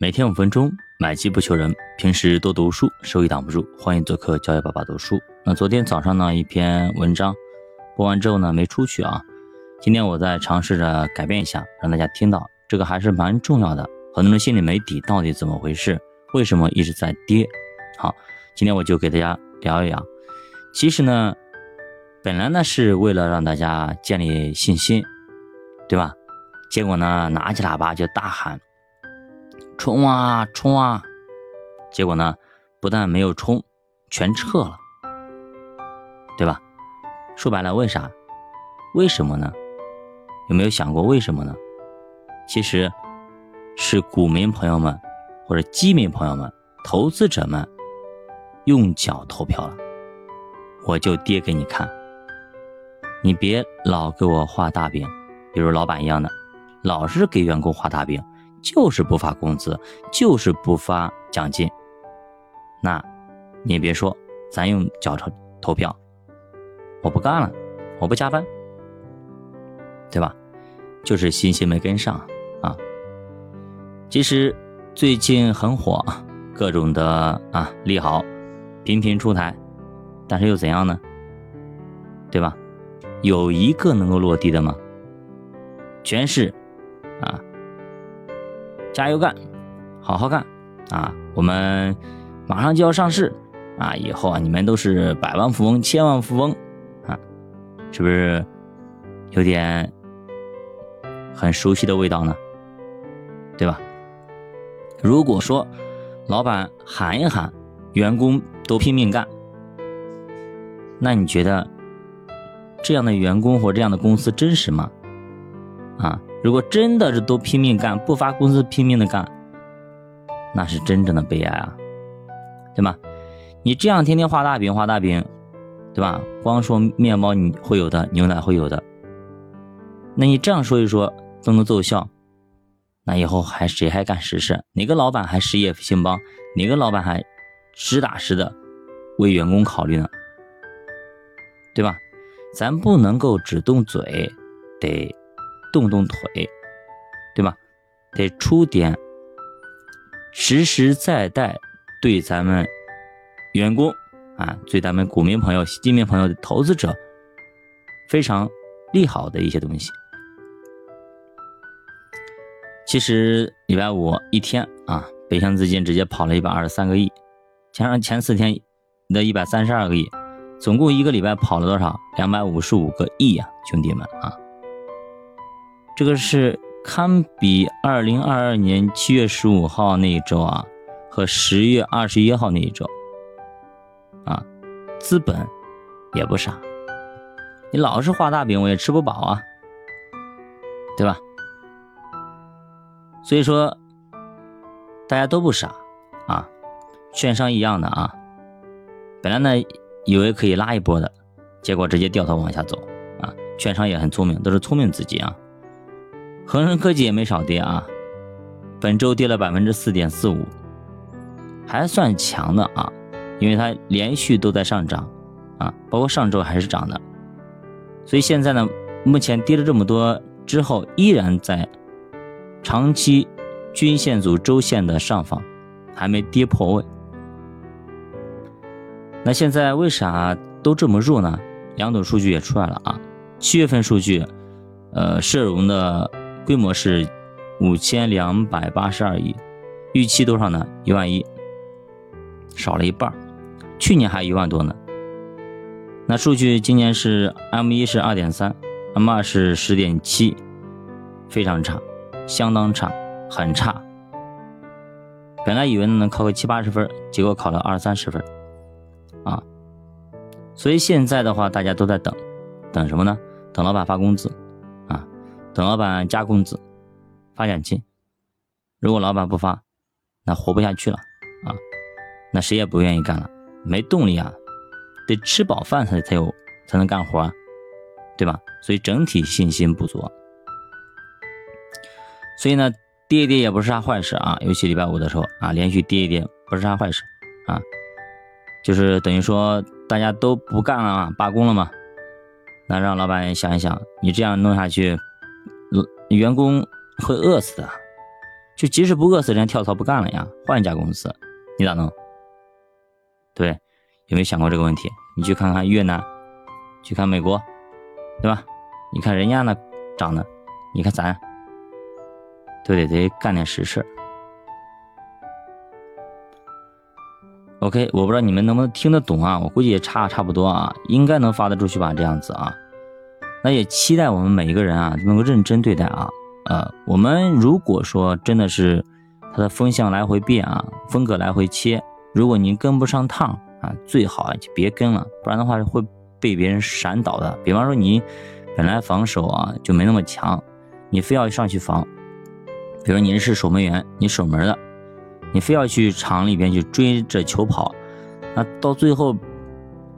每天五分钟，买机不求人。平时多读书，收益挡不住。欢迎做客教育爸爸读书。那昨天早上呢，一篇文章播完之后呢，没出去啊。今天我在尝试着改变一下，让大家听到这个还是蛮重要的。很多人心里没底，到底怎么回事？为什么一直在跌？好，今天我就给大家聊一聊。其实呢，本来呢是为了让大家建立信心，对吧？结果呢，拿起喇叭就大喊。冲啊冲啊！结果呢，不但没有冲，全撤了，对吧？说白了，为啥？为什么呢？有没有想过为什么呢？其实是股民朋友们或者基民朋友们、投资者们用脚投票了，我就跌给你看。你别老给我画大饼，比如老板一样的，老是给员工画大饼。就是不发工资，就是不发奖金，那，你也别说，咱用脚投投票，我不干了，我不加班，对吧？就是信心没跟上啊。其实最近很火，各种的啊利好频频出台，但是又怎样呢？对吧？有一个能够落地的吗？全是啊。加油干，好好干啊！我们马上就要上市啊！以后啊，你们都是百万富翁、千万富翁啊！是不是有点很熟悉的味道呢？对吧？如果说老板喊一喊，员工都拼命干，那你觉得这样的员工或这样的公司真实吗？啊？如果真的是都拼命干，不发工资拼命的干，那是真正的悲哀啊，对吧？你这样天天画大饼画大饼，对吧？光说面包你会有的，牛奶会有的，那你这样说一说都能奏效，那以后还谁还干实事？哪个老板还事业兴邦？哪个老板还实打实的为员工考虑呢？对吧？咱不能够只动嘴，得。动动腿，对吧？得出点实实在在对咱们员工啊，对咱们股民朋友、基民朋友的、投资者非常利好的一些东西。其实礼拜五一天啊，北向资金直接跑了一百二十三个亿，加上前四天的一百三十二个亿，总共一个礼拜跑了多少？两百五十五个亿呀，兄弟们啊！这个是堪比二零二二年七月十五号那一周啊，和十月二十一号那一周啊，资本也不傻，你老是画大饼，我也吃不饱啊，对吧？所以说，大家都不傻啊，券商一样的啊，本来呢以为可以拉一波的，结果直接掉头往下走啊，券商也很聪明，都是聪明资金啊。恒生科技也没少跌啊，本周跌了百分之四点四五，还算强的啊，因为它连续都在上涨啊，包括上周还是涨的，所以现在呢，目前跌了这么多之后，依然在长期均线组周线的上方，还没跌破位。那现在为啥都这么弱呢？两种数据也出来了啊，七月份数据，呃，社融的。规模是五千两百八十二亿，预期多少呢？一万一，少了一半去年还一万多呢。那数据今年是 M 一是二点三，M 二是十点七，非常差，相当差，很差。本来以为能考个七八十分，结果考了二三十分，啊！所以现在的话，大家都在等，等什么呢？等老板发工资。等老板加工资、发奖金，如果老板不发，那活不下去了啊！那谁也不愿意干了，没动力啊，得吃饱饭才才有才能干活，对吧？所以整体信心不足。所以呢，跌一跌也不是啥坏事啊，尤其礼拜五的时候啊，连续跌一跌不是啥坏事啊，就是等于说大家都不干了，罢工了嘛。那让老板想一想，你这样弄下去。员工会饿死的，就即使不饿死，人家跳槽不干了呀，换一家公司，你咋弄？对，有没有想过这个问题？你去看看越南，去看美国，对吧？你看人家那涨的，你看咱，都得得干点实事。OK，我不知道你们能不能听得懂啊？我估计也差差不多啊，应该能发得出去吧？这样子啊，那也期待我们每一个人啊能够认真对待啊。呃，我们如果说真的是它的风向来回变啊，风格来回切。如果您跟不上趟啊，最好啊就别跟了，不然的话会被别人闪倒的。比方说你本来防守啊就没那么强，你非要上去防，比如你是守门员，你守门的，你非要去场里边去追着球跑，那到最后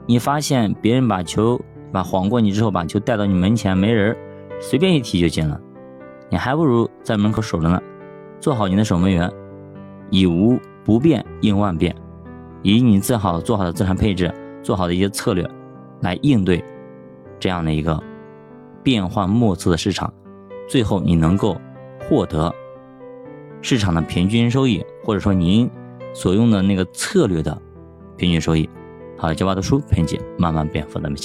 你发现别人把球把晃过你之后，把球带到你门前没人，随便一踢就进了，你还不如在门口守着呢，做好你的守门员，以无不变应万变。以你最好做好的资产配置，做好的一些策略，来应对这样的一个变幻莫测的市场，最后你能够获得市场的平均收益，或者说您所用的那个策略的平均收益。好，教爸读书陪你慢慢变富，咱们下。